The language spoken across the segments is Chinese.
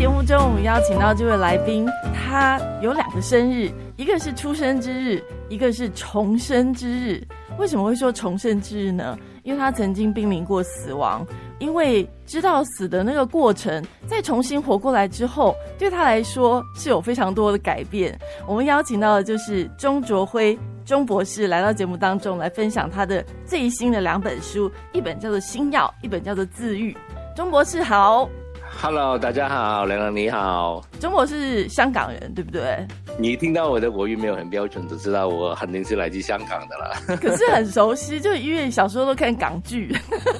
节目中，我们邀请到这位来宾，他有两个生日，一个是出生之日，一个是重生之日。为什么会说重生之日呢？因为他曾经濒临过死亡，因为知道死的那个过程，再重新活过来之后，对他来说是有非常多的改变。我们邀请到的就是钟卓辉钟博士来到节目当中来分享他的最新的两本书，一本叫做《星耀》，一本叫做《自愈》。钟博士好。Hello，大家好，梁梁你好。中博是香港人，对不对？你听到我的国语没有很标准，就知道我肯定是来自香港的了。可是很熟悉，就因为小时候都看港剧，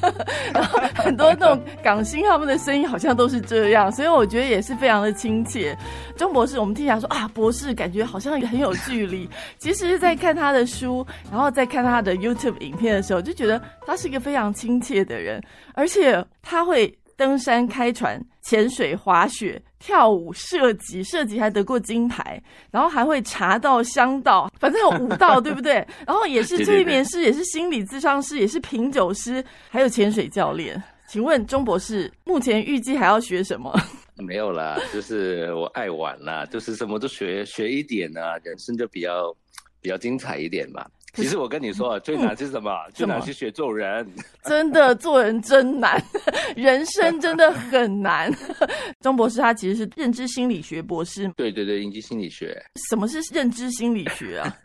然后很多那种港星他们的声音好像都是这样，所以我觉得也是非常的亲切。钟博士，我们听起来说啊，博士感觉好像很有距离。其实，在看他的书，然后再看他的 YouTube 影片的时候，就觉得他是一个非常亲切的人，而且他会。登山、开船、潜水、滑雪、跳舞、射击，射击还得过金牌，然后还会茶道、香道，反正有舞道，对不对？然后也是催眠师，也是心理咨商师，也是品酒师，还有潜水教练。请问钟博士，目前预计还要学什么？没有啦，就是我爱玩啦，就是什么都学学一点啊，人生就比较比较精彩一点嘛。其实我跟你说，最难是什么？最难是学做人。真的做人真难，人生真的很难。钟博士他其实是认知心理学博士。对对对，认知心理学。什么是认知心理学啊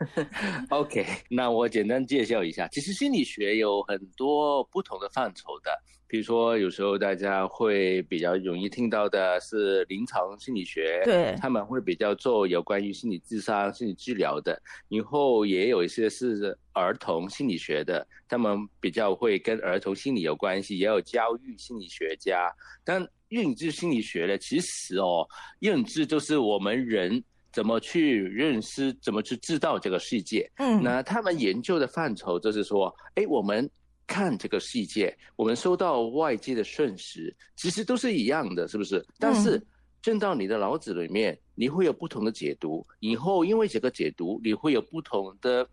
？OK，那我简单介绍一下。其实心理学有很多不同的范畴的。比如说，有时候大家会比较容易听到的是临床心理学，对，他们会比较做有关于心理智商、心理治疗的。以后也有一些是儿童心理学的，他们比较会跟儿童心理有关系，也有教育心理学家。但认知心理学呢，其实哦，认知就是我们人怎么去认识、怎么去知道这个世界。嗯，那他们研究的范畴就是说，哎，我们。看这个世界，我们收到外界的瞬时，其实都是一样的，是不是？但是进到你的脑子里面，你会有不同的解读。以后因为这个解读，你会有不同的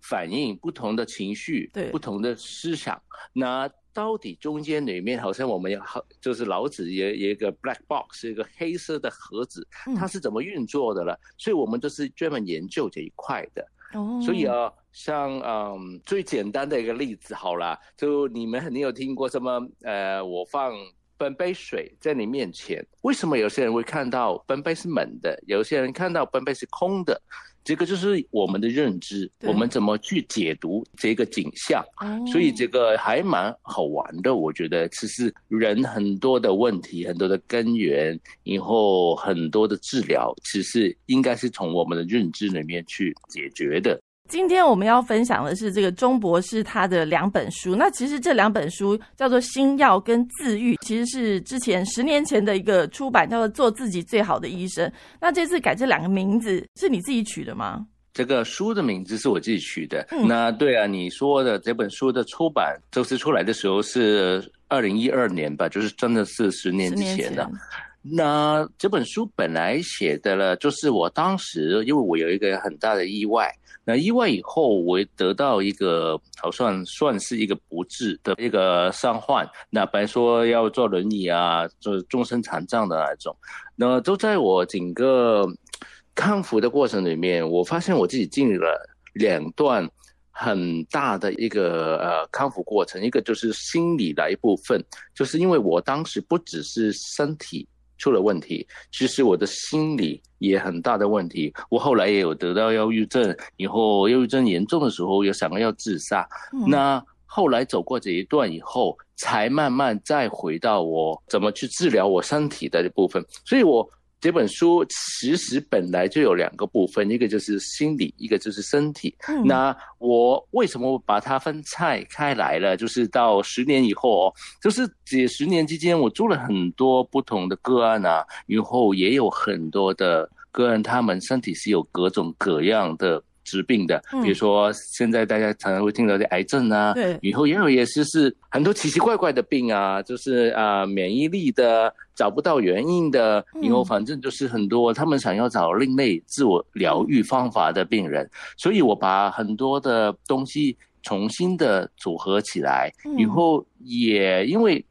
反应、不同的情绪、对不同的思想。那到底中间里面，好像我们好就是老子也有一个 black box，一个黑色的盒子，它是怎么运作的了？所以我们都是专门研究这一块的。哦，所以啊。像嗯，最简单的一个例子好啦，就你们肯定有听过什么？呃，我放半杯水在你面前，为什么有些人会看到半杯是满的，有些人看到半杯是空的？这个就是我们的认知，我们怎么去解读这个景象？所以这个还蛮好玩的，我觉得，其实人很多的问题，很多的根源，以后很多的治疗，其实应该是从我们的认知里面去解决的。今天我们要分享的是这个钟博士他的两本书。那其实这两本书叫做《新药》跟《自愈》，其实是之前十年前的一个出版，叫做《做自己最好的医生》。那这次改这两个名字是你自己取的吗？这个书的名字是我自己取的。那对啊，你说的这本书的出版，就是出来的时候是二零一二年吧，就是真的是十年之前的。那这本书本来写的了，就是我当时因为我有一个很大的意外。那意外以后，我得到一个好算算是一个不治的一个伤患，那本来说要坐轮椅啊，就是终身残障的那种。那都在我整个康复的过程里面，我发现我自己经历了两段很大的一个呃康复过程，一个就是心理的一部分，就是因为我当时不只是身体。出了问题，其实我的心理也很大的问题。我后来也有得到忧郁症，以后忧郁症严重的时候，有想过要自杀。那后来走过这一段以后，才慢慢再回到我怎么去治疗我身体的部分。所以我。这本书其实本来就有两个部分，一个就是心理，一个就是身体。那我为什么把它分拆开来了？就是到十年以后哦，就是这十年之间，我做了很多不同的个案啊，以后也有很多的个案，他们身体是有各种各样的。疾病的，比如说现在大家常常会听到的癌症啊，对，以后也有也是是很多奇奇怪怪的病啊，就是啊免疫力的找不到原因的，以后反正就是很多他们想要找另类自我疗愈方法的病人，所以我把很多的东西重新的组合起来，以后也因为。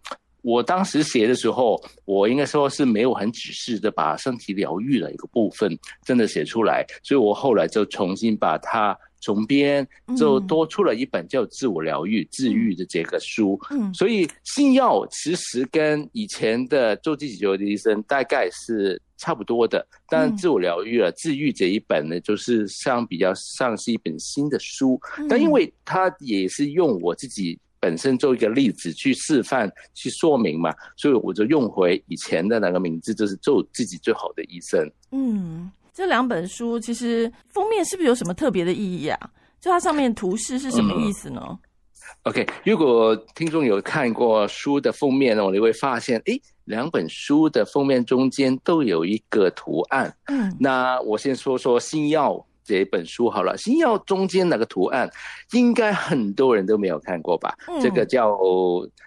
我当时写的时候，我应该说是没有很仔细的把身体疗愈的一个部分真的写出来，所以我后来就重新把它。重编就多出了一本叫《自我疗愈治愈》的这个书，嗯，所以新药其实跟以前的做自己疗的医生大概是差不多的，但自我疗愈了治愈这一本呢，就是像比较像是一本新的书，但因为它也是用我自己本身做一个例子去示范去说明嘛，所以我就用回以前的那个名字，就是做自己最好的医生，嗯。这两本书其实封面是不是有什么特别的意义啊？就它上面图示是什么意思呢？OK，如果听众有看过书的封面呢，你会发现，哎，两本书的封面中间都有一个图案。嗯，那我先说说《新药》这本书好了，《星耀》中间那个图案，应该很多人都没有看过吧？这个叫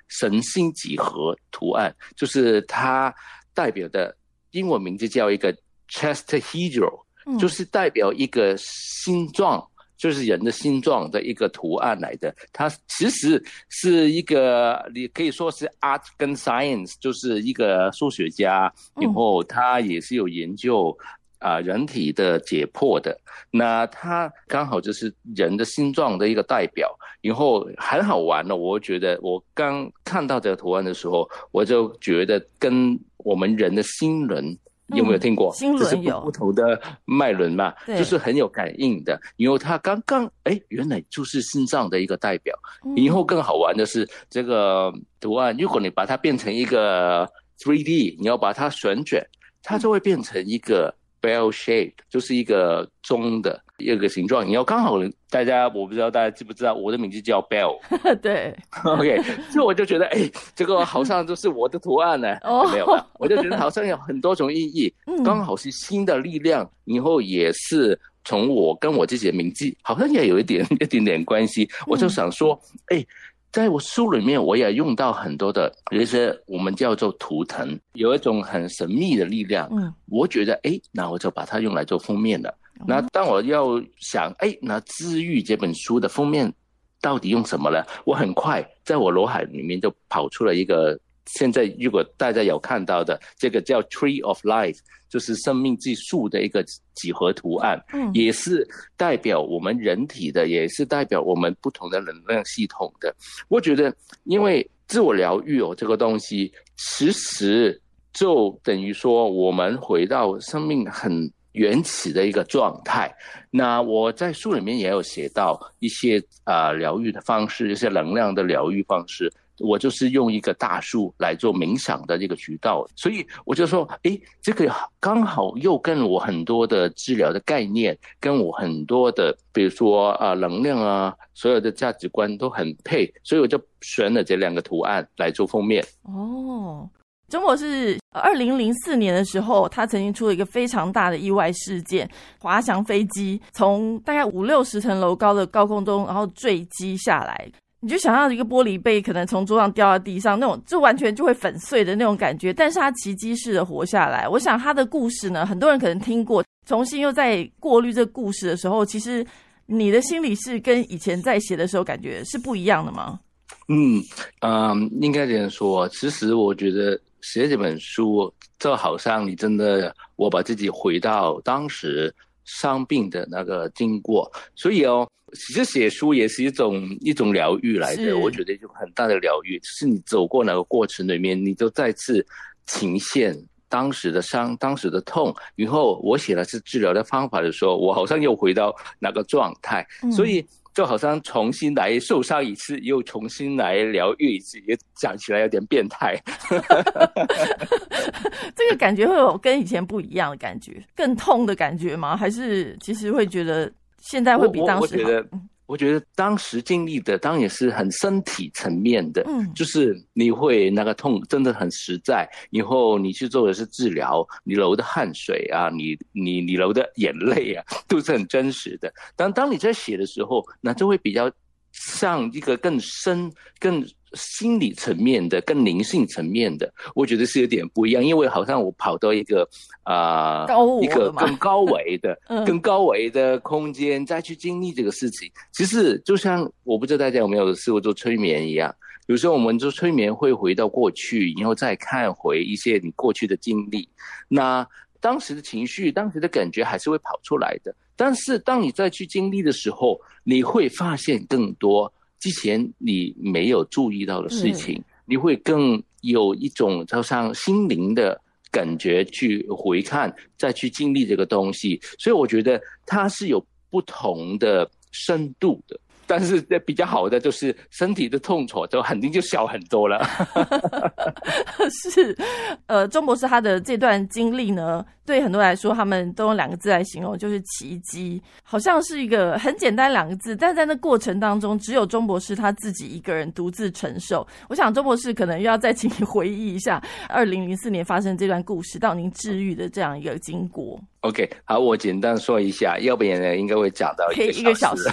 神心几何图案，就是它代表的英文名字叫一个。Chest hero 就是代表一个心脏，就是人的心脏的一个图案来的。它其实是一个，你可以说是 art 跟 science，就是一个数学家，然后他也是有研究啊人体的解剖的。那它刚好就是人的心脏的一个代表，然后很好玩的。我觉得我刚看到这个图案的时候，我就觉得跟我们人的心轮。有没有听过？就是不同的脉轮嘛，就是很有感应的。因为它刚刚哎，原来就是心脏的一个代表。以后更好玩的是这个图案，如果你把它变成一个 three D，你要把它旋转，它就会变成一个 bell shape，就是一个钟的。一个形状，你要刚好大家，我不知道大家知不知道，我的名字叫 Bell。对，OK，所以我就觉得，哎，这个好像就是我的图案呢。哦，没有了，我就觉得好像有很多种意义，刚好是新的力量，以后也是从我跟我自己的名字，好像也有一点 一点点关系。我就想说，哎。在我书里面，我也用到很多的有一些我们叫做图腾，有一种很神秘的力量。嗯，我觉得，哎，那我就把它用来做封面了。那当我要想，哎，那治愈这本书的封面到底用什么呢？我很快在我脑海里面就跑出了一个。现在，如果大家有看到的这个叫 Tree of Life，就是生命之树的一个几何图案，嗯，也是代表我们人体的，也是代表我们不同的能量系统的。我觉得，因为自我疗愈哦，这个东西其实就等于说，我们回到生命很原始的一个状态。那我在书里面也有写到一些啊疗愈的方式，一些能量的疗愈方式。我就是用一个大树来做冥想的这个渠道，所以我就说，哎，这个刚好又跟我很多的治疗的概念，跟我很多的，比如说啊，能量啊，所有的价值观都很配，所以我就选了这两个图案来做封面。哦，中国是二零零四年的时候，他曾经出了一个非常大的意外事件，滑翔飞机从大概五六十层楼高的高空中，然后坠机下来。你就想象一个玻璃杯可能从桌上掉到地上那种，就完全就会粉碎的那种感觉。但是他奇迹式的活下来。我想他的故事呢，很多人可能听过。重新又在过滤这个故事的时候，其实你的心里是跟以前在写的时候感觉是不一样的吗？嗯嗯，应该这样说。其实我觉得写这本书，就好像你真的我把自己回到当时伤病的那个经过，所以哦。其实写书也是一种一种疗愈来的，我觉得就很大的疗愈，是你走过那个过程里面，你就再次呈现当时的伤、当时的痛。以后我写的是治疗的方法的时候，我好像又回到那个状态，所以就好像重新来受伤一次，又重新来疗愈一次，也讲起来有点变态。这个感觉会有跟以前不一样的感觉，更痛的感觉吗？还是其实会觉得？现在会比当时我觉得，我觉得当时经历的当然也是很身体层面的，嗯，就是你会那个痛真的很实在。以后你去做的是治疗，你流的汗水啊，你你你流的眼泪啊，都是很真实的。但当你在写的时候，那就会比较像一个更深、更。心理层面的跟灵性层面的，我觉得是有点不一样，因为好像我跑到一个啊，一个更高维的、更高维的空间再去经历这个事情。其实就像我不知道大家有没有试过做催眠一样，有时候我们做催眠会回到过去，然后再看回一些你过去的经历，那当时的情绪、当时的感觉还是会跑出来的。但是当你再去经历的时候，你会发现更多之前你没有注意到的事情，你会更有一种就像心灵的感觉去回看，再去经历这个东西。所以我觉得它是有不同的深度的。但是比较好的就是身体的痛楚就肯定就小很多了。是，呃，钟博士他的这段经历呢，对很多来说，他们都用两个字来形容，就是奇迹。好像是一个很简单两个字，但在那过程当中，只有钟博士他自己一个人独自承受。我想钟博士可能又要再请你回忆一下二零零四年发生这段故事到您治愈的这样一个经过。OK，好，我简单说一下，要不然呢应该会讲到一个小时。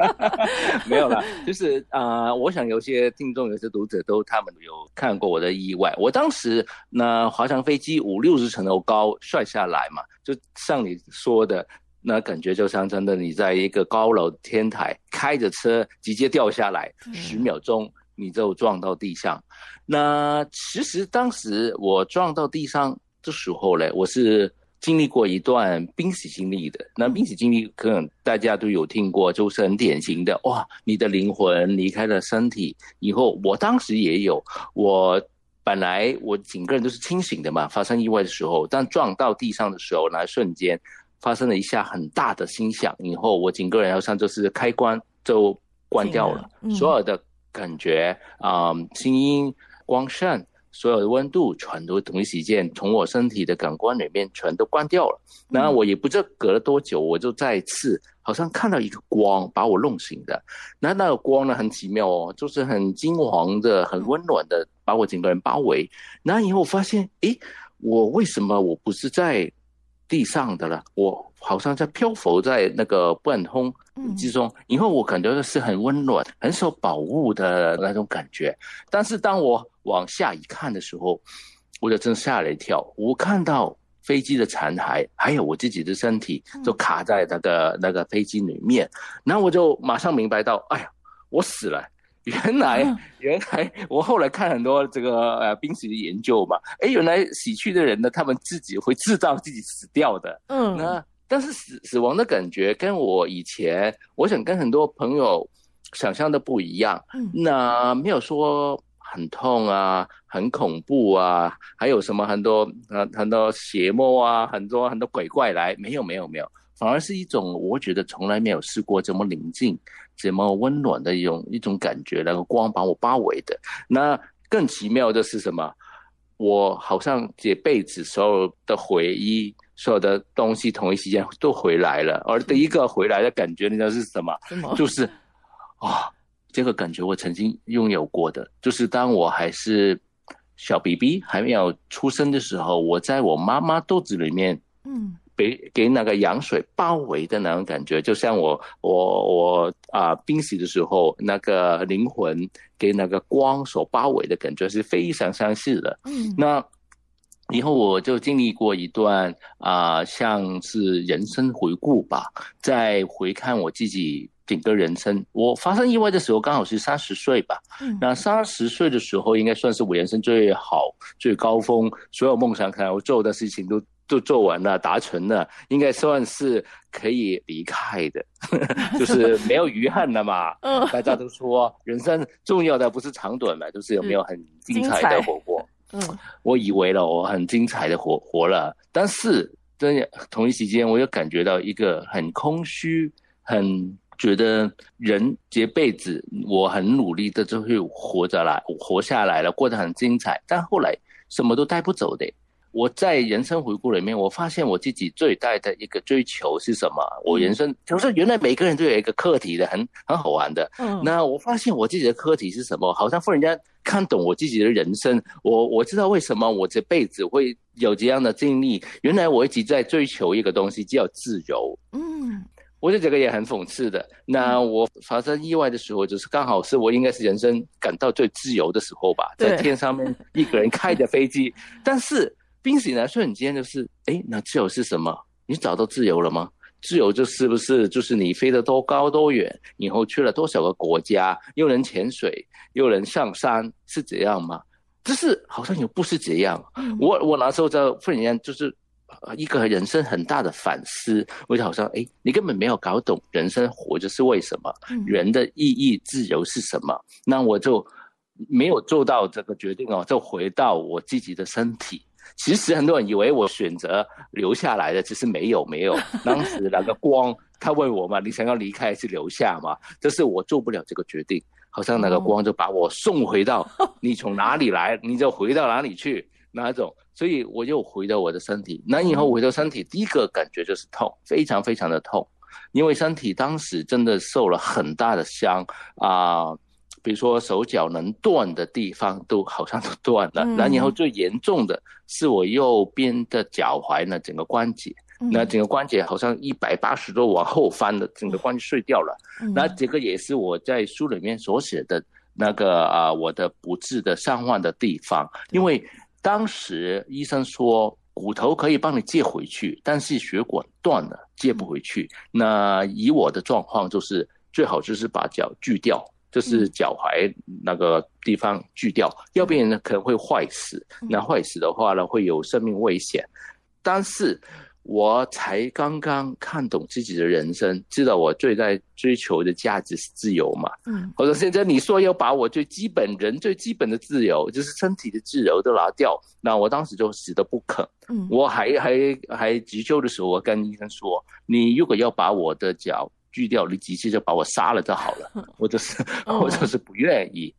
没有了，就是啊，我想有些听众、有些读者都他们有看过我的意外。我当时那滑翔飞机五六十层楼高摔下来嘛，就像你说的，那感觉就像真的你在一个高楼天台开着车直接掉下来，十秒钟你就撞到地上。那其实当时我撞到地上的时候嘞，我是。经历过一段濒死经历的，那濒死经历可能大家都有听过，就是很典型的哇，你的灵魂离开了身体以后，我当时也有，我本来我整个人都是清醒的嘛，发生意外的时候，但撞到地上的时候，那瞬间发生了一下很大的心响，以后我整个人好像就是开关就关掉了，所有的感觉啊，声音、光线。所有的温度全都同一时间从我身体的感官里面全都关掉了。那我也不知道隔了多久，我就再次好像看到一个光把我弄醒的。那那个光呢，很奇妙哦，就是很金黄的、很温暖的，把我整个人包围。那以后发现，诶，我为什么我不是在地上的了？我好像在漂浮在那个半空之中。以后我感觉是很温暖、很受保护的那种感觉。但是当我往下一看的时候，我就真吓了一跳。我看到飞机的残骸，还有我自己的身体，就卡在那个那个飞机里面。然后我就马上明白到，哎呀，我死了！原来，原来我后来看很多这个呃濒死的研究嘛，哎，原来死去的人呢，他们自己会制造自己死掉的。嗯，那但是死死亡的感觉跟我以前，我想跟很多朋友想象的不一样。嗯，那没有说。很痛啊，很恐怖啊，还有什么很多呃很多邪魔啊，很多很多鬼怪来，没有没有没有，反而是一种我觉得从来没有试过这么宁静、这么温暖的一种一种感觉，那个光把我包围的。那更奇妙的是什么？我好像这辈子所有的回忆、所有的东西，同一时间都回来了。而第一个回来的感觉，你知道是什么？什么？就是啊。这个感觉我曾经拥有过的，就是当我还是小 BB 还没有出生的时候，我在我妈妈肚子里面，嗯，被给那个羊水包围的那种感觉，就像我我我啊濒死的时候，那个灵魂给那个光所包围的感觉是非常相似的。嗯，那以后我就经历过一段啊，像是人生回顾吧，再回看我自己。整个人生，我发生意外的时候刚好是三十岁吧。嗯，那三十岁的时候应该算是我人生最好、最高峰，所有梦想可能我做的事情都都做完了、达成了，应该算是可以离开的，就是没有遗憾了嘛。嗯，大家都说人生重要的不是长短嘛，就是有没有很精彩的活过。嗯，我以为了我很精彩的活活了，但是在同一时间，我又感觉到一个很空虚、很。觉得人这辈子我很努力的就会活着来活下来了，过得很精彩。但后来什么都带不走的。我在人生回顾里面，我发现我自己最大的一个追求是什么？我人生就是原来每个人都有一个课题的，很很好玩的。嗯，那我发现我自己的课题是什么？好像忽然间看懂我自己的人生。我我知道为什么我这辈子会有这样的经历。原来我一直在追求一个东西，叫自由。嗯。我觉得这个也很讽刺的。那我发生意外的时候，就是刚好是我应该是人生感到最自由的时候吧，在天上面一个人开着飞机。但是濒死呢瞬间就是，哎，那自由是什么？你找到自由了吗？自由就是不是就是你飞得多高多远，以后去了多少个国家，又能潜水，又能上山，是这样吗？就是好像又不是这样。我我那时候在忽然间就是一个人生很大的反思，我就好像哎，你根本没有搞懂人生活着是为什么，人的意义、自由是什么？那我就没有做到这个决定哦，就回到我自己的身体。其实很多人以为我选择留下来的，其实没有没有。当时那个光，他问我嘛，你想要离开还是留下嘛？就是我做不了这个决定，好像那个光就把我送回到你从哪里来，你就回到哪里去那一种。所以我又回到我的身体。那以后回到身体，第一个感觉就是痛，非常非常的痛，因为身体当时真的受了很大的伤啊。比如说手脚能断的地方都好像都断了，那然后最严重的是我右边的脚踝呢，整个关节，那整个关节好像一百八十度往后翻的，整个关节碎掉了。那这个也是我在书里面所写的那个啊，我的不治的伤患的地方，因为当时医生说骨头可以帮你接回去，但是血管断了接不回去。那以我的状况就是最好就是把脚锯掉。就是脚踝那个地方锯掉，要不然呢可能会坏死。那坏死的话呢，会有生命危险。但是我才刚刚看懂自己的人生，知道我最在追求的价值是自由嘛。嗯。或者现在你说要把我最基本人最基本的自由，就是身体的自由都拿掉，那我当时就死都不肯。嗯。我还还还急救的时候，我跟医生说：“你如果要把我的脚。”锯掉，你直接就把我杀了就好了。我就是，我就是不愿意。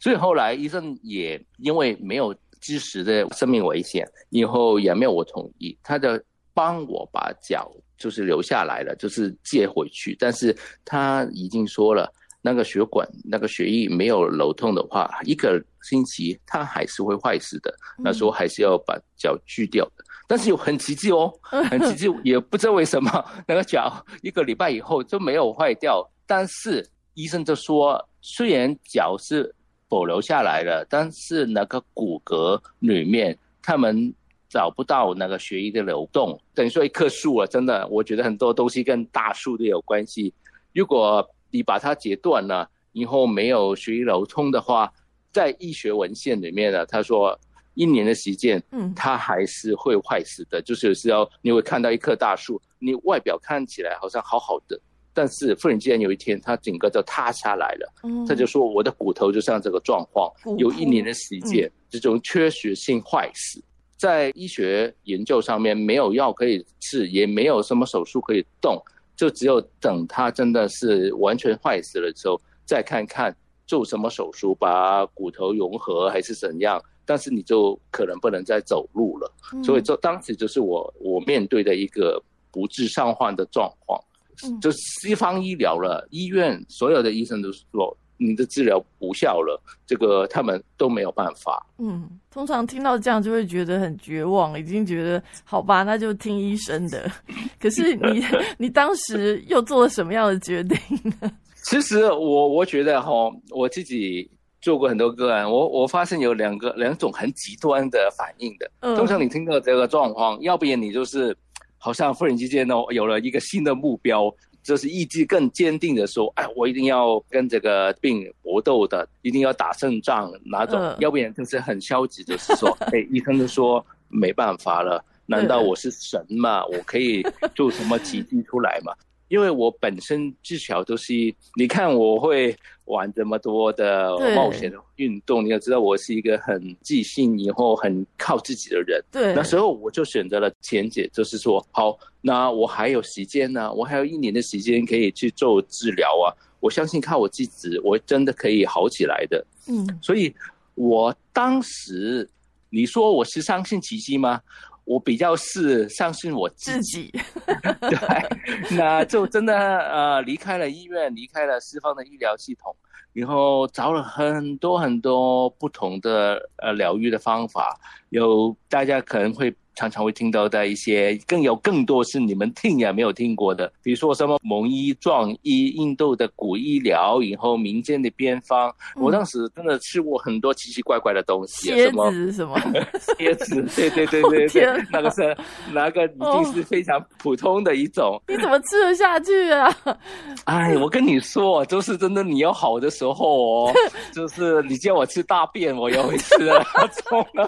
所以后来医生也因为没有及时的生命危险，以后也没有我同意，他就帮我把脚就是留下来了，就是借回去。但是他已经说了，那个血管、那个血液没有流通的话，一个星期它还是会坏死的。那时候还是要把脚锯掉的。但是有很奇迹哦，很奇迹，也不知道为什么 那个脚一个礼拜以后就没有坏掉。但是医生就说，虽然脚是保留下来了，但是那个骨骼里面他们找不到那个血液的流动，等于说一棵树啊，真的，我觉得很多东西跟大树都有关系。如果你把它截断了，以后没有血液流通的话，在医学文献里面呢，他说。一年的时间，嗯，它还是会坏死的。就是有时候你会看到一棵大树，你外表看起来好像好好的，但是忽然间有一天，它整个就塌下来了。嗯，他就说我的骨头就像这个状况，有一年的时间，这种缺血性坏死，在医学研究上面没有药可以治，也没有什么手术可以动，就只有等它真的是完全坏死了之后，再看看做什么手术把骨头融合还是怎样。但是你就可能不能再走路了，所以这当时就是我我面对的一个不治上患的状况，就西方医疗了，医院所有的医生都说你的治疗无效了，这个他们都没有办法。嗯，通常听到这样就会觉得很绝望，已经觉得好吧，那就听医生的。可是你 你当时又做了什么样的决定呢？其实我我觉得哈，我自己。做过很多个案，我我发现有两个两种很极端的反应的。通常你听到这个状况，要不然你就是好像忽然之间哦有了一个新的目标，就是意志更坚定的说，哎，我一定要跟这个病搏斗的，一定要打胜仗哪种？要不然就是很消极，就是说，哎，医生都说没办法了，难道我是神吗？我可以做什么奇迹出来吗？因为我本身至少都是，你看我会玩这么多的冒险的运动，你要知道我是一个很自信、以后很靠自己的人。对，那时候我就选择了前姐，就是说，好，那我还有时间呢，我还有一年的时间可以去做治疗啊，我相信靠我自己，我真的可以好起来的。嗯，所以我当时，你说我是相信奇迹吗？我比较是相信我自己，对，那就真的呃离开了医院，离开了西方的医疗系统，然后找了很多很多不同的呃疗愈的方法。有大家可能会常常会听到的一些，更有更多是你们听也没有听过的，比如说什么蒙医、壮医、印度的古医疗，以后民间的偏方。我当时真的吃过很多奇奇怪怪的东西，蝎子什么 蝎子，对对对对 对，那个是那个一定是非常普通的一种。你怎么吃得下去啊？哎，我跟你说，就是真的，你要好的时候哦，就是你叫我吃大便，我也会吃。那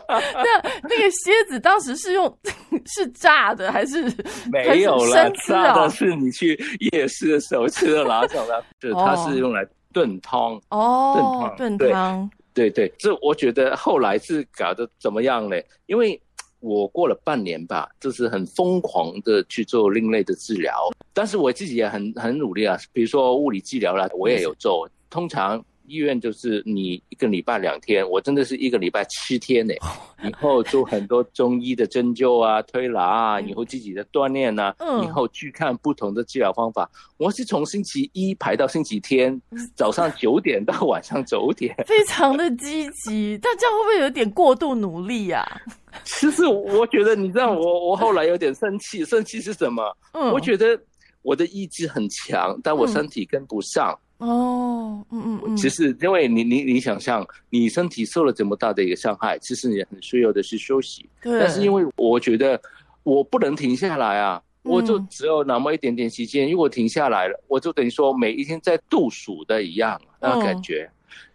那个蝎子当时是用 是炸的还是 没有了？炸的是你去夜市的时候吃的哪种呢？就是它是用来炖汤哦，炖汤，对对，这我觉得后来是搞得怎么样呢？因为我过了半年吧，就是很疯狂的去做另类的治疗，但是我自己也很很努力啊，比如说物理治疗啦，我也有做，通常。医院就是你一个礼拜两天，我真的是一个礼拜七天呢。以后做很多中医的针灸啊、推拿啊，以后自己的锻炼啊，以后去看不同的治疗方法。我是从星期一排到星期天，早上九点到晚上九点，非常的积极。但这样会不会有点过度努力呀？其实我觉得，你知道，我我后来有点生气，生气是什么？嗯，我觉得我的意志很强，但我身体跟不上。哦，嗯嗯嗯，其实因为你你你想象，你身体受了这么大的一个伤害，其实你很需要的是休息。对。但是因为我觉得我不能停下来啊，我就只有那么一点点时间，如果停下来了，我就等于说每一天在度数的一样那感觉。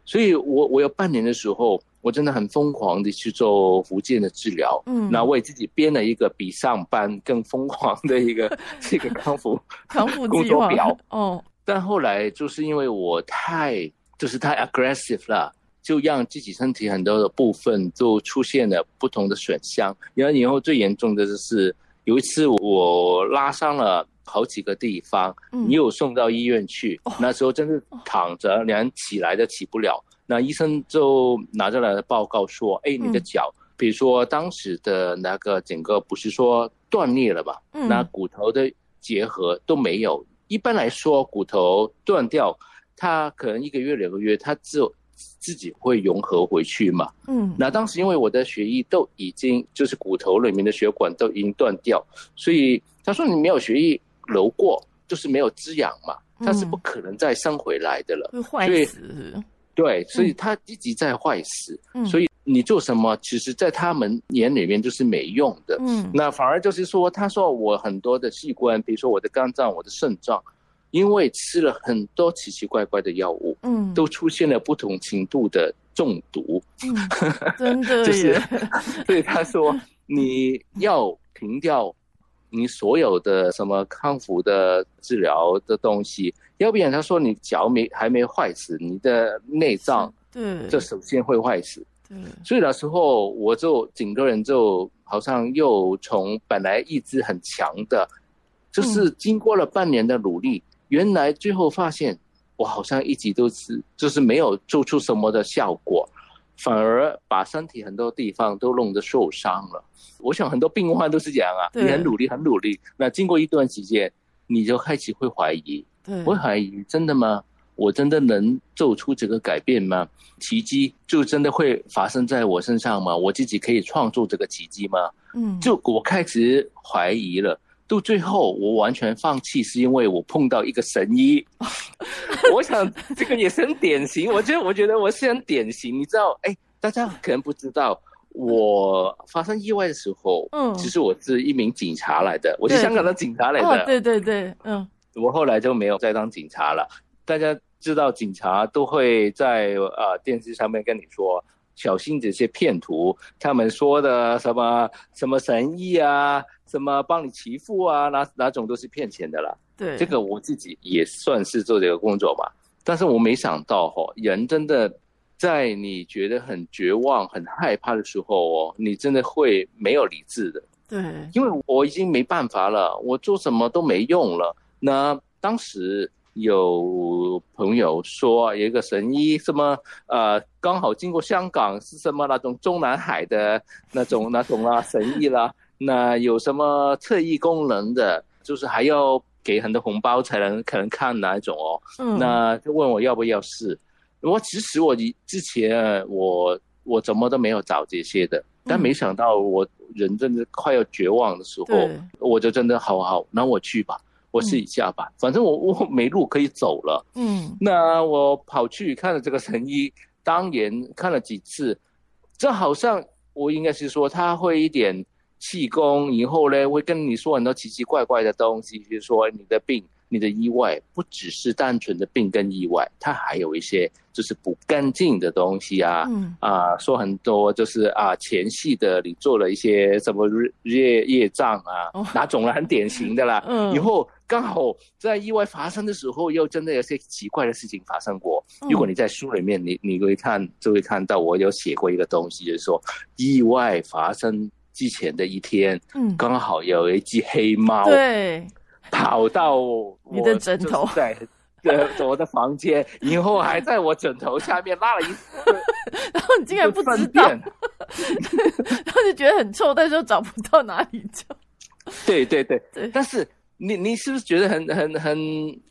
所以我我有半年的时候，我真的很疯狂的去做福建的治疗。嗯。那为自己编了一个比上班更疯狂的一个 这个康复康复工作表。哦。但后来就是因为我太就是太 aggressive 了，就让自己身体很多的部分都出现了不同的损伤。然后以后最严重的就是有一次我拉伤了好几个地方，你有送到医院去，那时候真是躺着连起来都起不了。那医生就拿着来的报告说：“哎，你的脚，比如说当时的那个整个不是说断裂了吧？那骨头的结合都没有。”一般来说，骨头断掉，它可能一个月、两个月，它自自己会融合回去嘛。嗯，那当时因为我的血液都已经就是骨头里面的血管都已经断掉，所以他说你没有血液流过，就是没有滋养嘛，它是不可能再生回来的了，会坏死。对，所以它一直在坏死。嗯，所以。你做什么，其实，在他们眼里面就是没用的。嗯，那反而就是说，他说我很多的器官，比如说我的肝脏、我的肾脏，因为吃了很多奇奇怪怪的药物，嗯，都出现了不同程度的中毒。嗯，真的就是，对他说你要停掉你所有的什么康复的治疗的东西，要不然他说你脚没还没坏死，你的内脏对，这首先会坏死。所以那时候我就整个人就好像又从本来意志很强的，就是经过了半年的努力，原来最后发现我好像一直都是就是没有做出什么的效果，反而把身体很多地方都弄得受伤了。我想很多病患都是这样啊，你很努力很努力，那经过一段时间，你就开始会怀疑，会怀疑真的吗？我真的能做出这个改变吗？奇迹就真的会发生在我身上吗？我自己可以创作这个奇迹吗？嗯，就我开始怀疑了。到最后，我完全放弃，是因为我碰到一个神医。我想这个也是很典型。我觉得，我觉得我是很典型。你知道，哎，大家可能不知道，我发生意外的时候，嗯，其实我是一名警察来的，我是香港的警察来的。对对对，嗯，我后来就没有再当警察了。大家。知道警察都会在呃电视上面跟你说小心这些骗徒，他们说的什么什么神医啊，什么帮你祈福啊，哪哪种都是骗钱的啦。对，这个我自己也算是做这个工作吧，但是我没想到哈，人真的在你觉得很绝望、很害怕的时候哦，你真的会没有理智的。对，因为我已经没办法了，我做什么都没用了。那当时。有朋友说有一个神医，什么呃，刚好经过香港，是什么那种中南海的那种那种啦神医啦，那有什么特异功能的，就是还要给很多红包才能可能看哪一种哦。嗯，那就问我要不要试。我其实我之前我我怎么都没有找这些的，但没想到我人真的快要绝望的时候，我就真的好好，那我去吧，我试一下吧，反正我我没路可以走了。嗯，那我跑去看了这个神医，当年看了几次，这好像我应该是说他会一点气功，以后呢会跟你说很多奇奇怪怪的东西，比如说你的病。你的意外不只是单纯的病跟意外，它还有一些就是不干净的东西啊，嗯啊，说很多就是啊前戏的你做了一些什么业业障啊，哪种很典型的啦。嗯以后刚好在意外发生的时候，又真的有些奇怪的事情发生过。如果你在书里面，你你会看就会看到我有写过一个东西，就是说意外发生之前的一天，嗯，刚好有一只黑猫，对。跑到你的枕头，在我的房间，以后还在我枕头下面拉了一，然后你竟然不知道，然后就觉得很臭，但是又找不到哪里臭。对对对，但是你你是不是觉得很很很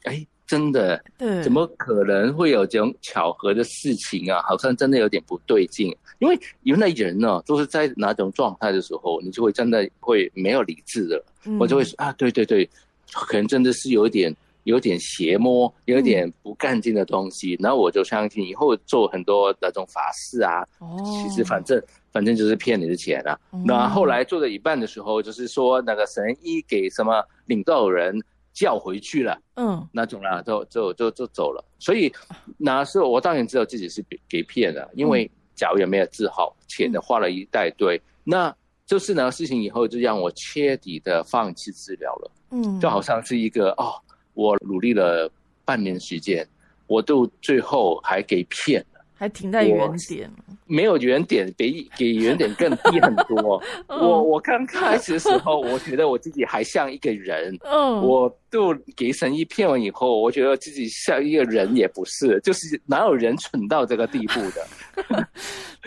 哎，真的，对，怎么可能会有这种巧合的事情啊？好像真的有点不对劲，因为原来人呢都是在哪种状态的时候，你就会真的会没有理智的，我就会说啊，对对对。可能真的是有一点有点邪魔，有点不干净的东西，然后我就相信以后做很多那种法事啊，其实反正反正就是骗你的钱啊。那后来做到一半的时候，就是说那个神医给什么领导人叫回去了，嗯，那种啦，就就就就走了。所以那时候我当然知道自己是给给骗了，因为脚也没有治好，钱呢花了一大堆。那就是那个事情以后就让我彻底的放弃治疗了。嗯，就好像是一个哦，我努力了半年时间，我都最后还给骗了，还停在原点，没有原点，比给原点更低很多。我我刚开始的时候，我觉得我自己还像一个人，嗯，我都给神医骗完以后，我觉得自己像一个人也不是，就是哪有人蠢到这个地步的？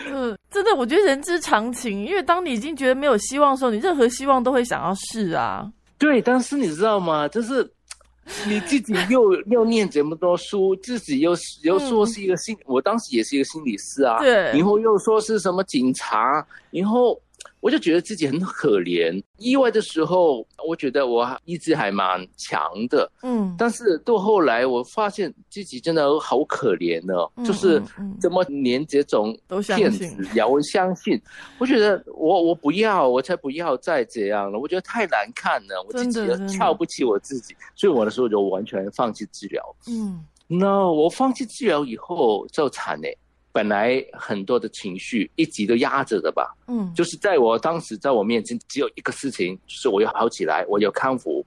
嗯，真的，我觉得人之常情，因为当你已经觉得没有希望的时候，你任何希望都会想要试啊。对，但是你知道吗？就是 你自己又又念这么多书，自己又又说是一个心，我当时也是一个心理师啊。对，然后又说是什么警察，然后。我就觉得自己很可怜。意外的时候，我觉得我意志还蛮强的，嗯。但是到后来，我发现自己真的好可怜呢，就是怎么连这种骗子也会相信？我觉得我我不要，我才不要再这样了。我觉得太难看了，我自己瞧不起我自己，所以我的时候就完全放弃治疗。嗯，那我放弃治疗以后就惨嘞。本来很多的情绪一直都压着的吧，嗯，就是在我当时在我面前只有一个事情，就是我要好起来，我要康复。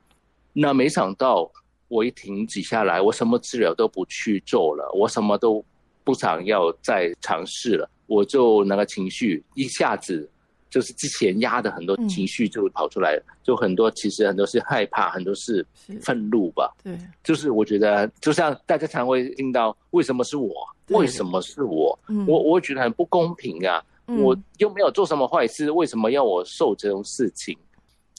那没想到我一停止下来，我什么治疗都不去做了，我什么都不想要再尝试了，我就那个情绪一下子就是之前压的很多情绪就跑出来了，就很多其实很多是害怕，很多是愤怒吧，对，就是我觉得就像大家常会听到为什么是我。为什么是我？我我觉得很不公平啊！我又没有做什么坏事，为什么要我受这种事情？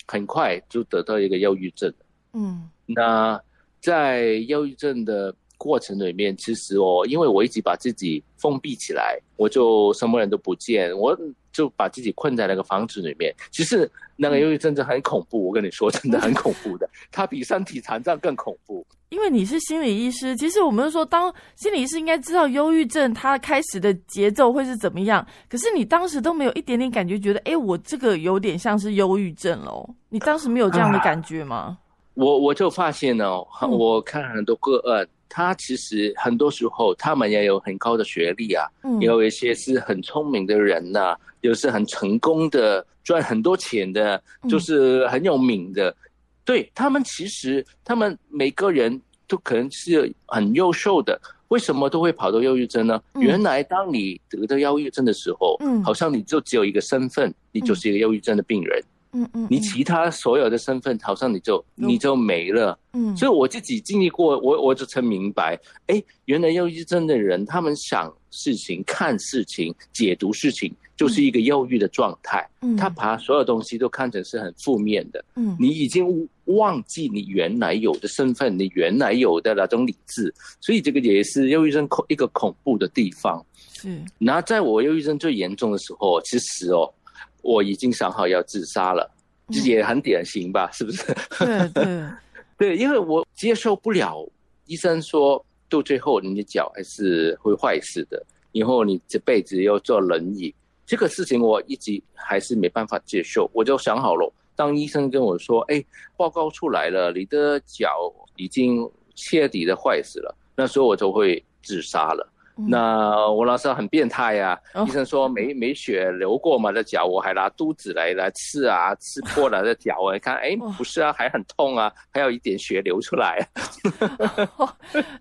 很快就得到一个忧郁症。嗯，那在忧郁症的过程里面，其实我因为我一直把自己封闭起来，我就什么人都不见，我就把自己困在那个房子里面。其实那个忧郁症真的很恐怖，我跟你说，真的很恐怖的，它比身体残障更恐怖。因为你是心理医师，其实我们说，当心理医师应该知道忧郁症它开始的节奏会是怎么样。可是你当时都没有一点点感觉，觉得哎，我这个有点像是忧郁症喽？你当时没有这样的感觉吗？我我就发现哦，我看很多个案，他其实很多时候他们也有很高的学历啊，也有一些是很聪明的人呐，有是很成功的，赚很多钱的，就是很有名的。对他们，其实他们每个人都可能是很优秀的，为什么都会跑到忧郁症呢？原来当你得到忧郁症的时候，嗯，好像你就只有一个身份，你就是一个忧郁症的病人，嗯嗯，你其他所有的身份好像你就你就没了，嗯，所以我自己经历过，我我就才明白，哎，原来忧郁症的人，他们想事情、看事情、解读事情。就是一个忧郁的状态，嗯，他把所有东西都看成是很负面的，嗯，你已经忘记你原来有的身份，你原来有的那种理智，所以这个也是忧郁症恐一个恐怖的地方。是，那在我忧郁症最严重的时候，其实哦，我已经想好要自杀了，这也很典型吧？是不是？对对 对，因为我接受不了医生说到最后你的脚还是会坏死的，以后你这辈子要坐轮椅，这个事情我一直还是没办法接受。我就想好了，当医生跟我说：“哎，报告出来了，你的脚已经彻底的坏死了。”那时候我就会自杀了。那我那时候很变态呀，医生说没 没血流过嘛的脚，我还拿肚子来来刺啊，刺破了的脚，我一看，哎，不是啊，还很痛啊，还有一点血流出来，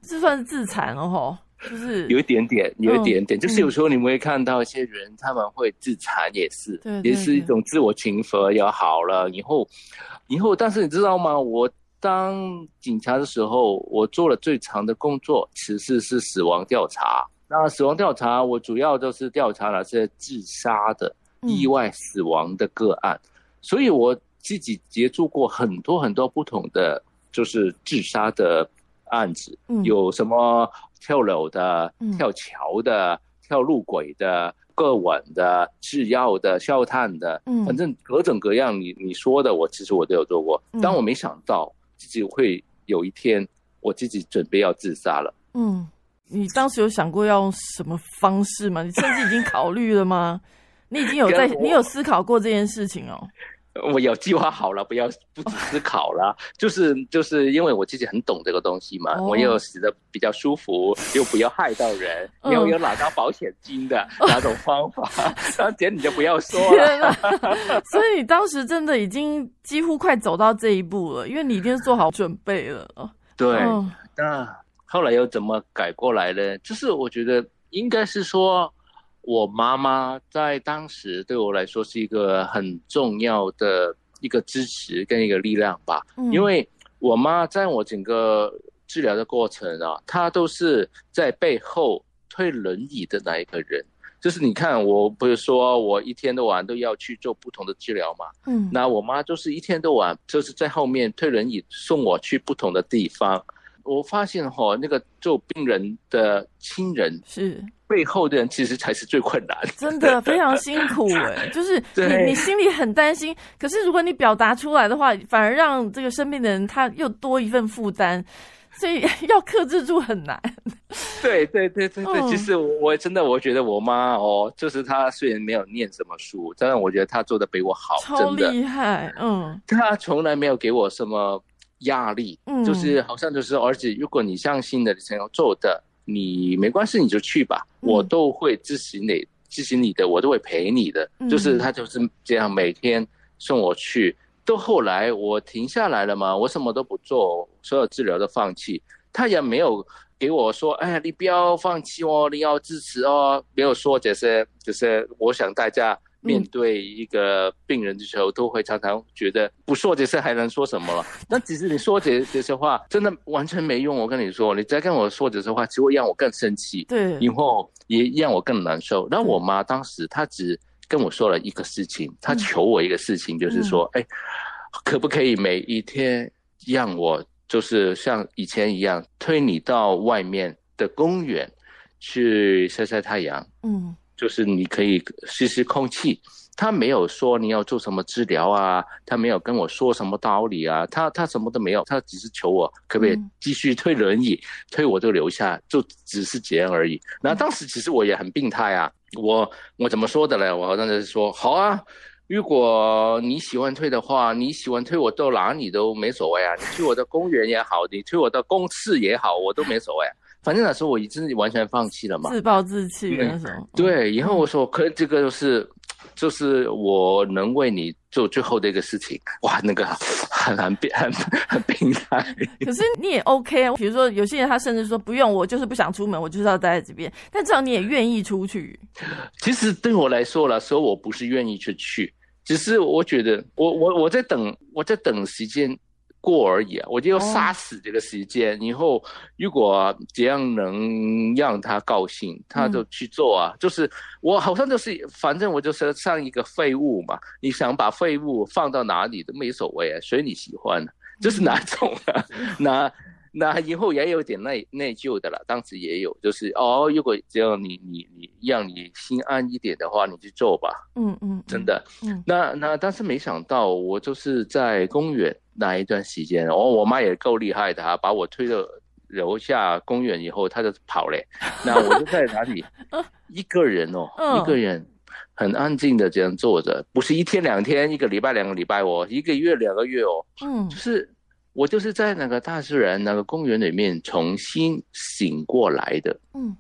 这算是自残哦，就是 有一点点，有一点点，就是有时候你们会看到一些人，他们会自残，也是，也是一种自我情佛，要好了以后，以后，但是你知道吗？我。当警察的时候，我做了最长的工作，其实是死亡调查。那死亡调查，我主要就是调查那些自杀的、意外死亡的个案。所以我自己接触过很多很多不同的，就是自杀的案子。有什么跳楼的、跳桥的、跳路轨的、割腕的、制药的、烧炭的，反正各种各样，你你说的，我其实我都有做过。但我没想到。自己会有一天，我自己准备要自杀了。嗯，你当时有想过要用什么方式吗？你甚至已经考虑了吗？你已经有在，你有思考过这件事情哦。我有计划好了，不要不思考了，就是就是因为我自己很懂这个东西嘛，我又死的比较舒服，又不要害到人，又有拿到保险金的那种方法，张姐你就不要说了。所以你当时真的已经几乎快走到这一步了，因为你已经做好准备了。对，那后来又怎么改过来呢？就是我觉得应该是说。我妈妈在当时对我来说是一个很重要的一个支持跟一个力量吧，因为我妈在我整个治疗的过程啊，她都是在背后推轮椅的那一个人。就是你看，我不是说我一天到晚都要去做不同的治疗嘛，嗯，那我妈就是一天到晚就是在后面推轮椅送我去不同的地方。我发现哈，那个做病人的亲人是。背后的人其实才是最困难，真的非常辛苦哎，就是你你心里很担心，可是如果你表达出来的话，反而让这个生病的人他又多一份负担，所以 要克制住很难。对对对对对，其实我真的我觉得我妈哦，就是她虽然没有念什么书，但是我觉得她做的比我好，超厉害，嗯，她从来没有给我什么压力，嗯，就是好像就是儿子，如果你相信的，你想要做的。你没关系，你就去吧，我都会支持你，支持你的，我都会陪你的。就是他就是这样，每天送我去。到后来我停下来了嘛，我什么都不做，所有治疗都放弃。他也没有给我说，哎呀，你不要放弃哦，你要支持哦，没有说这些，就是我想大家。面对一个病人的时候，都会常常觉得不说这些还能说什么了？那其实你说这这些话，真的完全没用。我跟你说，你再跟我说这些话，只会让我更生气，对，以后也让我更难受。那我妈当时她只跟我说了一个事情，她求我一个事情，就是说，哎，可不可以每一天让我就是像以前一样推你到外面的公园去晒晒太阳？嗯。就是你可以吸吸空气，他没有说你要做什么治疗啊，他没有跟我说什么道理啊，他他什么都没有，他只是求我可不可以继续推轮椅，推我就留下，就只是这样而已。那当时其实我也很病态啊，我我怎么说的呢？我好像是说好啊，如果你喜欢推的话，你喜欢推我到哪里都没所谓啊，你推我到公园也好，你推我到公厕也好，我都没所谓。反正那时候我已经完全放弃了嘛，自暴自弃那种。对，以后我说，可这个就是，就是我能为你做最后的一个事情。哇，那个很难变，很很病态。可是你也 OK，比如说有些人他甚至说不用，我就是不想出门，我就是要待在这边。但至少你也愿意出去。其实对我来说了，说我不是愿意去去，只是我觉得我我我在等，我在等时间。过而已啊！我就要杀死这个时间。以后如果怎样能让他高兴，他就去做啊。就是我好像就是，反正我就是像一个废物嘛。你想把废物放到哪里都没所谓啊，随你喜欢，就是哪种啊？那那以后也有点内内疚的了，当时也有，就是哦，如果只要你你你让你心安一点的话，你去做吧。嗯嗯，真的。嗯，那那但是没想到，我就是在公园那一段时间，哦，我妈也够厉害的哈，把我推到楼下公园以后，她就跑嘞。那我就在哪里 一个人哦，一个人很安静的这样坐着，不是一天两天，一个礼拜两个礼拜哦，一个月两个月哦，嗯，就是。我就是在那个大自然那个公园里面重新醒过来的，嗯，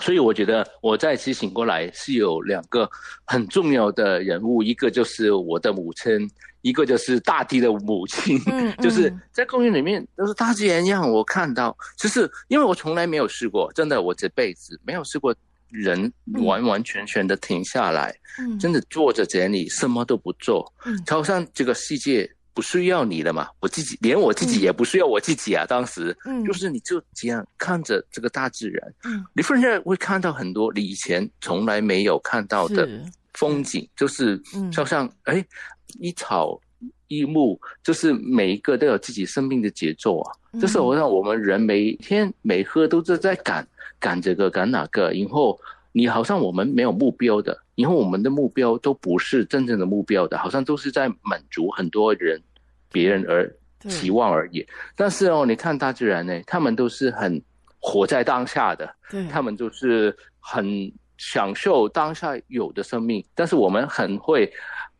所以我觉得我再次醒过来是有两个很重要的人物，一个就是我的母亲，一个就是大地的母亲，就是在公园里面都是大自然让我看到，就是因为我从来没有试过，真的我这辈子没有试过人完完全全的停下来，嗯，真的坐在这里什么都不做，嗯，好像这个世界。不需要你了嘛？我自己连我自己也不需要我自己啊！当时，嗯，就是你就这样看着这个大自然，嗯，你忽然会看到很多你以前从来没有看到的风景，就是就像哎，一草一木，就是每一个都有自己生命的节奏啊！就是我让我们人每天每刻都是在赶赶这个赶哪个，然后你好像我们没有目标的。以后我们的目标都不是真正的目标的，好像都是在满足很多人、别人而期望而已。但是哦，你看大自然呢，他们都是很活在当下的，他们就是很享受当下有的生命。但是我们很会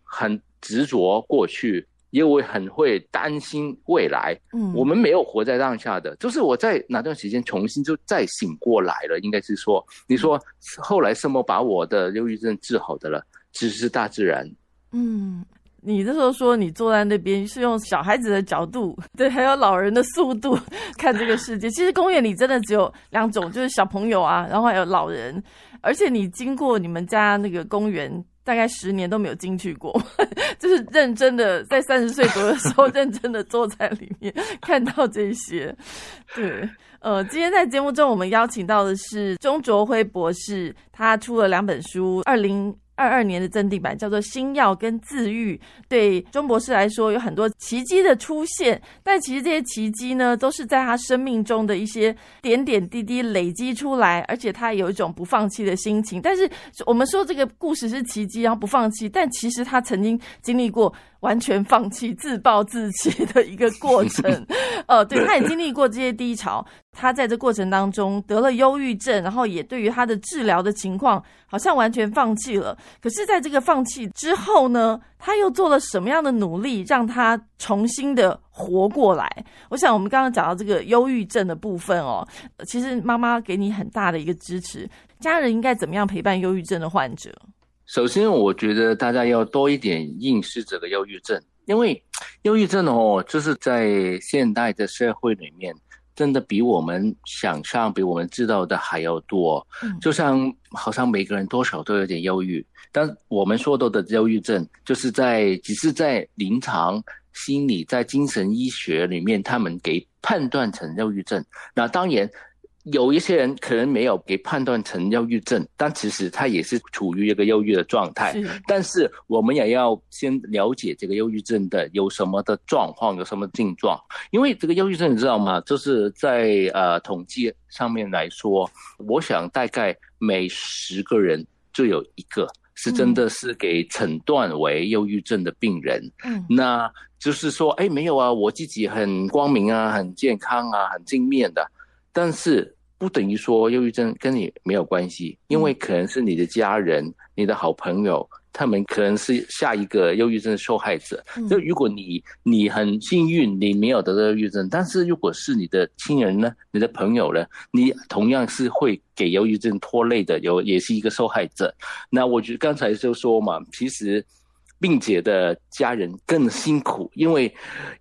很执着过去。因为很会担心未来，嗯，我们没有活在当下的，就是我在那段时间重新就再醒过来了，应该是说，你说后来什么把我的忧郁症治好的了？只是大自然。嗯，你那时候说你坐在那边是用小孩子的角度，对，还有老人的速度 看这个世界。其实公园里真的只有两种，就是小朋友啊，然后还有老人，而且你经过你们家那个公园。大概十年都没有进去过，就是认真的在三十岁左右的时候，认真的坐在里面看到这些。对，呃，今天在节目中我们邀请到的是钟卓辉博士，他出了两本书，二零。二二年的增订版叫做《星耀跟治愈》，对钟博士来说有很多奇迹的出现，但其实这些奇迹呢，都是在他生命中的一些点点滴滴累积出来，而且他有一种不放弃的心情。但是我们说这个故事是奇迹，然后不放弃，但其实他曾经经历过。完全放弃、自暴自弃的一个过程，呃，对，他也经历过这些低潮。他在这过程当中得了忧郁症，然后也对于他的治疗的情况，好像完全放弃了。可是，在这个放弃之后呢，他又做了什么样的努力，让他重新的活过来？我想，我们刚刚讲到这个忧郁症的部分哦，其实妈妈给你很大的一个支持。家人应该怎么样陪伴忧郁症的患者？首先，我觉得大家要多一点认识这个忧郁症，因为 忧郁症哦，就是在现代的社会里面，真的比我们想象、比我们知道的还要多。就像好像每个人多少都有点忧郁，但我们说到的忧郁症，就是在只是在临床心理、在精神医学里面，他们给判断成忧郁症。那当然。有一些人可能没有给判断成忧郁症，但其实他也是处于一个忧郁的状态。但是我们也要先了解这个忧郁症的有什么的状况，有什么症状。因为这个忧郁症你知道吗？就是在呃统计上面来说，我想大概每十个人就有一个是真的是给诊断为忧郁症的病人。嗯，那就是说，哎，没有啊，我自己很光明啊，很健康啊，很正面的。但是不等于说忧郁症跟你没有关系，因为可能是你的家人、你的好朋友，他们可能是下一个忧郁症受害者。就如果你你很幸运，你没有得到忧郁症，但是如果是你的亲人呢、你的朋友呢，你同样是会给忧郁症拖累的，有也是一个受害者。那我觉得刚才就说嘛，其实。病姐的家人更辛苦，因为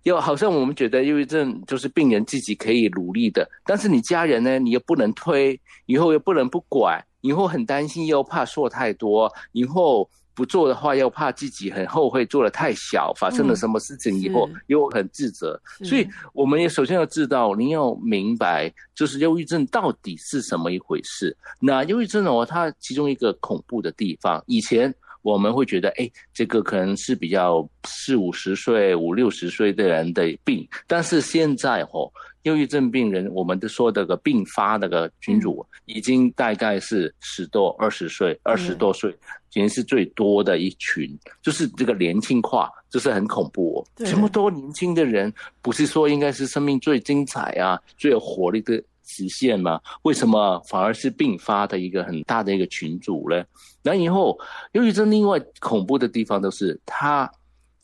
又好像我们觉得忧郁症就是病人自己可以努力的，但是你家人呢，你又不能推，以后又不能不管，以后很担心，又怕说太多，以后不做的话又怕自己很后悔做的太小，发生了什么事情以后又很自责，所以我们也首先要知道，你要明白，就是忧郁症到底是什么一回事。那忧郁症哦，它其中一个恐怖的地方，以前。我们会觉得，哎，这个可能是比较四五十岁、五六十岁的人的病。但是现在哦，忧郁症病人，我们都说这个并发那个群组，已经大概是十多、二十岁、二十多岁，已经是最多的一群，就是这个年轻化，就是很恐怖哦。这么多年轻的人，不是说应该是生命最精彩啊、最有活力的。实现吗？为什么反而是并发的一个很大的一个群组呢？那以后忧郁症另外恐怖的地方都是它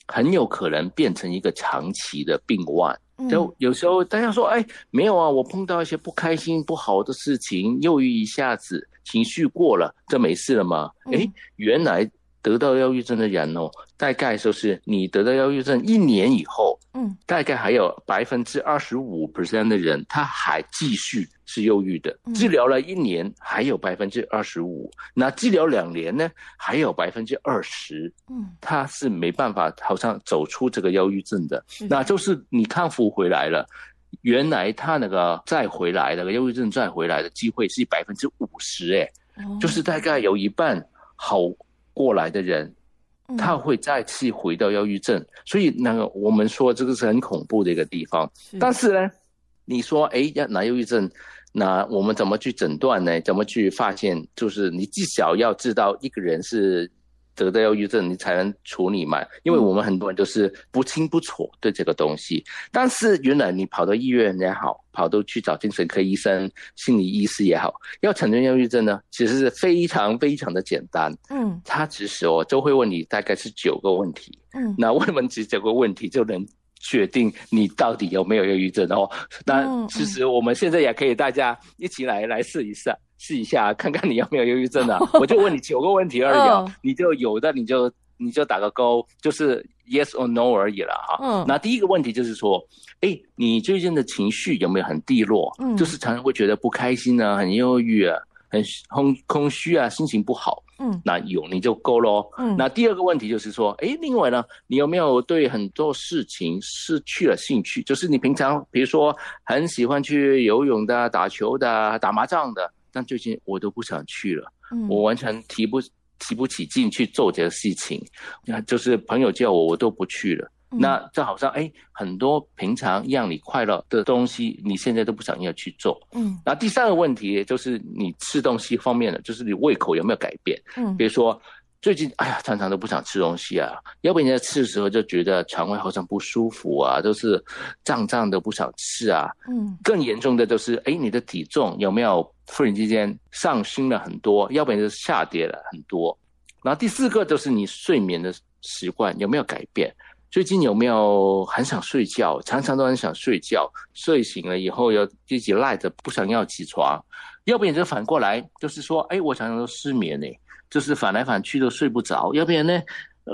很有可能变成一个长期的病患。就有时候大家说，哎，没有啊，我碰到一些不开心、不好的事情，忧郁一下子情绪过了，就没事了吗？哎，原来。得到忧郁症的人哦，大概就是你得到忧郁症一年以后，嗯，大概还有百分之二十五 percent 的人，他还继续是忧郁的。治疗了一年，还有百分之二十五；那治疗两年呢，还有百分之二十。嗯，他是没办法，好像走出这个忧郁症的。那就是你康复回来了，原来他那个再回来那个忧郁症再回来的机会是百分之五十，哎，就是大概有一半好。过来的人，他会再次回到忧郁症，所以那个我们说这个是很恐怖的一个地方。但是呢，你说哎要拿忧郁症，那我们怎么去诊断呢？怎么去发现？就是你至少要知道一个人是。得到忧郁症，你才能处理嘛？因为我们很多人都是不清不楚对这个东西。但是原来你跑到医院也好，跑到去找精神科医生、心理医师也好，要诊断忧郁症呢，其实是非常非常的简单。嗯，他其实哦，就会问你大概是九个问题。嗯，那问完这九个问题就能决定你到底有没有忧郁症哦。那其实我们现在也可以大家一起来来试一试。试一下，看看你有没有忧郁症啊？我就问你九个问题而已，啊你就有的你就你就打个勾，就是 yes or no 而已了哈。嗯。那第一个问题就是说，哎，你最近的情绪有没有很低落？嗯。就是常常会觉得不开心啊，很忧郁啊，很空空虚啊，心情不好。嗯。那有你就够咯。嗯。那第二个问题就是说，哎，另外呢，你有没有对很多事情失去了兴趣？就是你平常比如说很喜欢去游泳的、打球的、打麻将的。但最近我都不想去了，我完全提不提不起劲去做这个事情。那就是朋友叫我，我都不去了。那这好像哎，很多平常让你快乐的东西，你现在都不想要去做。嗯。那第三个问题就是你吃东西方面的，就是你胃口有没有改变？嗯。比如说。最近，哎呀，常常都不想吃东西啊。要不然在吃的时候就觉得肠胃好像不舒服啊，都是胀胀的，不想吃啊。嗯，更严重的就是，哎，你的体重有没有忽然之间上升了很多？要不然就是下跌了很多。然后第四个就是你睡眠的习惯有没有改变？最近有没有很想睡觉？常常都很想睡觉，睡醒了以后又自己赖着不想要起床。要不然就反过来，就是说，哎，我常常都失眠呢。就是反来反去都睡不着，要不然呢，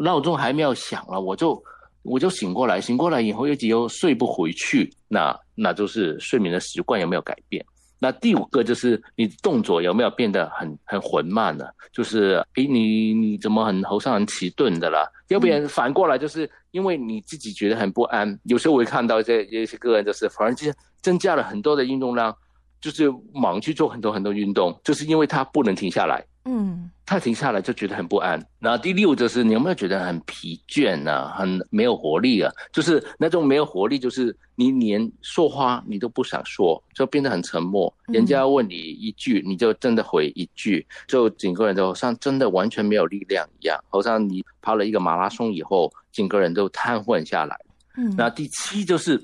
闹钟还没有响了，我就我就醒过来，醒过来以后又又睡不回去，那那就是睡眠的习惯有没有改变？那第五个就是你动作有没有变得很很缓慢了？就是诶，你你怎么很头上很迟钝的啦？要不然反过来就是因为你自己觉得很不安，有时候我会看到这一些个人就是反而就增加了很多的运动量，就是忙去做很多很多运动，就是因为他不能停下来。嗯，他停下来就觉得很不安。然后第六就是你有没有觉得很疲倦呢？很没有活力啊？就是那种没有活力，就是你连说话你都不想说，就变得很沉默。人家问你一句，你就真的回一句，就整个人就好像真的完全没有力量一样，好像你跑了一个马拉松以后，整个人都瘫痪下来。嗯，那第七就是，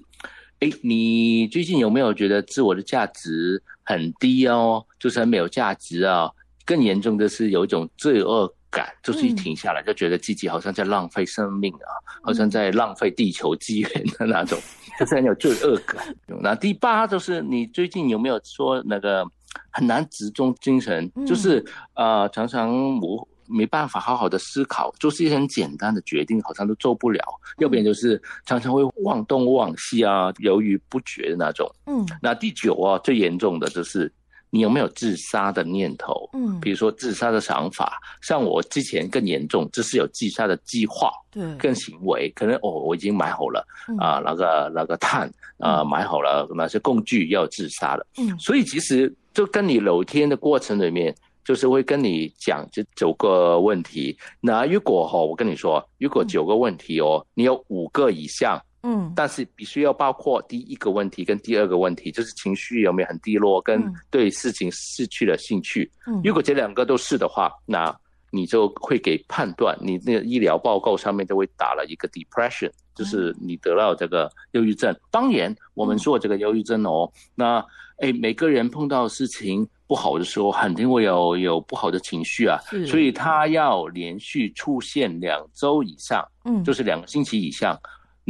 哎，你最近有没有觉得自我的价值很低哦？就是很没有价值啊？更严重的是有一种罪恶感，就是一停下来就觉得自己好像在浪费生命啊，好像在浪费地球资源的那种，就是很有罪恶感。那第八就是你最近有没有说那个很难集中精神，就是呃常常无没办法好好的思考，做一些很简单的决定好像都做不了，要不然就是常常会忘东忘西啊，犹豫不决的那种。嗯，那第九啊最严重的就是。你有没有自杀的念头？嗯，比如说自杀的想法，像我之前更严重，就是有自杀的计划，对，跟行为，可能哦，我已经买好了啊，那个那个碳啊，买好了那些工具要自杀了，嗯，所以其实就跟你聊天的过程里面，就是会跟你讲这九个问题。那如果哈，我跟你说，如果九个问题哦，你有五个以上，嗯，但是必须要包括第一个问题跟第二个问题，就是情绪有没有很低落，跟对事情失去了兴趣。嗯，如果这两个都是的话，那你就会给判断，你那个医疗报告上面都会打了一个 depression，就是你得到这个忧郁症。当然，我们说这个忧郁症哦，那哎，每个人碰到事情不好的时候，肯定会有有不好的情绪啊。所以他要连续出现两周以上，嗯，就是两个星期以上，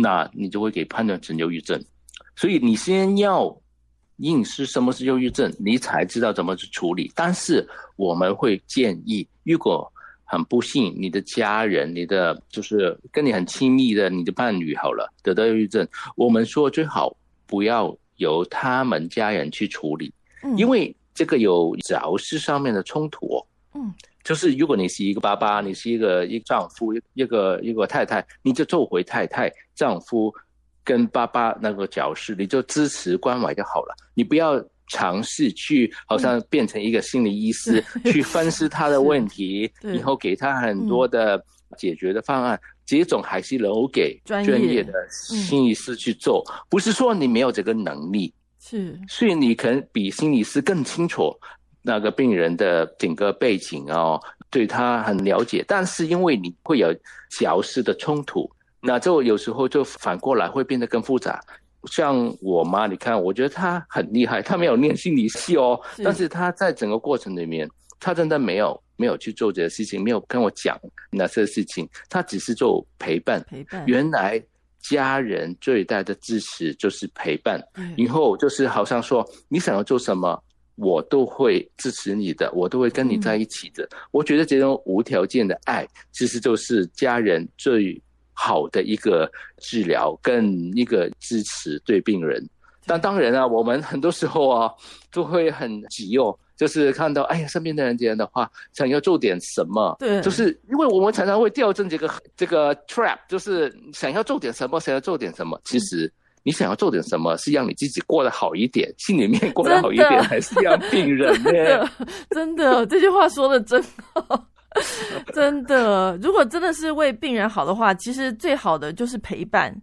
那你就会给判断成忧郁症。所以你先要认识什么是忧郁症，你才知道怎么去处理。但是我们会建议。如果很不幸，你的家人、你的就是跟你很亲密的你的伴侣好了得到忧郁症，我们说最好不要由他们家人去处理，因为这个有角色上面的冲突。嗯，就是如果你是一个爸爸，你是一个一丈夫，一个一个太太，你就做回太太、丈夫跟爸爸那个角色，你就支持关怀就好了，你不要。尝试去，好像变成一个心理医师，去分析他的问题，以后给他很多的解决的方案。这种还是留给专业的心理师去做，不是说你没有这个能力，是，所以你可能比心理师更清楚那个病人的整个背景哦，对他很了解。但是因为你会有角色的冲突，那就有时候就反过来会变得更复杂。像我妈，你看，我觉得她很厉害，她没有念心理系哦，但是她在整个过程里面，她真的没有没有去做这些事情，没有跟我讲那些事情，她只是做陪伴。陪伴。原来家人最大的支持就是陪伴，以后就是好像说你想要做什么，我都会支持你的，我都会跟你在一起的。我觉得这种无条件的爱，其实就是家人最。好的一个治疗跟一个支持对病人，但当然啊，我们很多时候啊都会很急哦，就是看到哎呀身边的人这样的话，想要做点什么，对，就是因为我们常常会掉进这个这个 trap，就是想要做点什么，想要做点什么。其实你想要做点什么，是让你自己过得好一点，心里面过得好一点，还是让病人呢？真的，这句话说的真好。真的，如果真的是为病人好的话，其实最好的就是陪伴、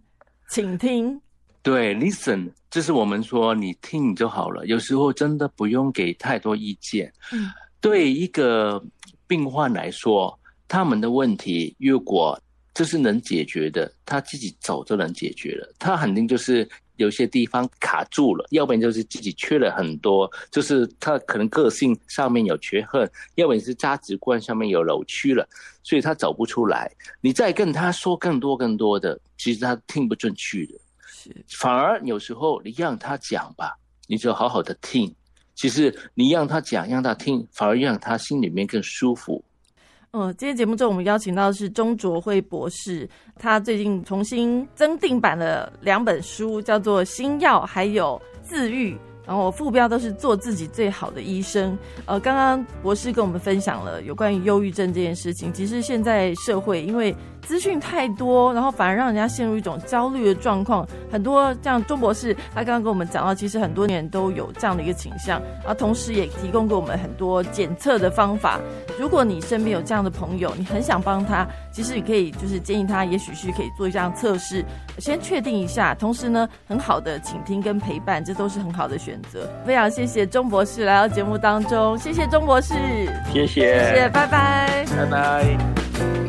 请听。对，listen，就是我们说你听就好了。有时候真的不用给太多意见。嗯，对一个病患来说，他们的问题如果就是能解决的，他自己走就能解决了。他肯定就是。有些地方卡住了，要不然就是自己缺了很多，就是他可能个性上面有缺憾，要不然是价值观上面有扭曲了，所以他走不出来。你再跟他说更多更多的，其实他听不进去的。是，反而有时候你让他讲吧，你就好好的听。其实你让他讲，让他听，反而让他心里面更舒服。嗯，今天节目中我们邀请到的是钟卓辉博士，他最近重新增订版了两本书，叫做《新药》还有《自愈》，然后副标都是做自己最好的医生。呃，刚刚博士跟我们分享了有关于忧郁症这件事情，其实现在社会因为。资讯太多，然后反而让人家陷入一种焦虑的状况。很多像钟博士，他刚刚跟我们讲到，其实很多年都有这样的一个倾向，然后同时也提供给我们很多检测的方法。如果你身边有这样的朋友，你很想帮他，其实你可以就是建议他，也许是可以做一样测试，先确定一下。同时呢，很好的倾听跟陪伴，这都是很好的选择。非常谢谢钟博士来到节目当中，谢谢钟博士，谢谢，谢谢，拜拜，拜拜。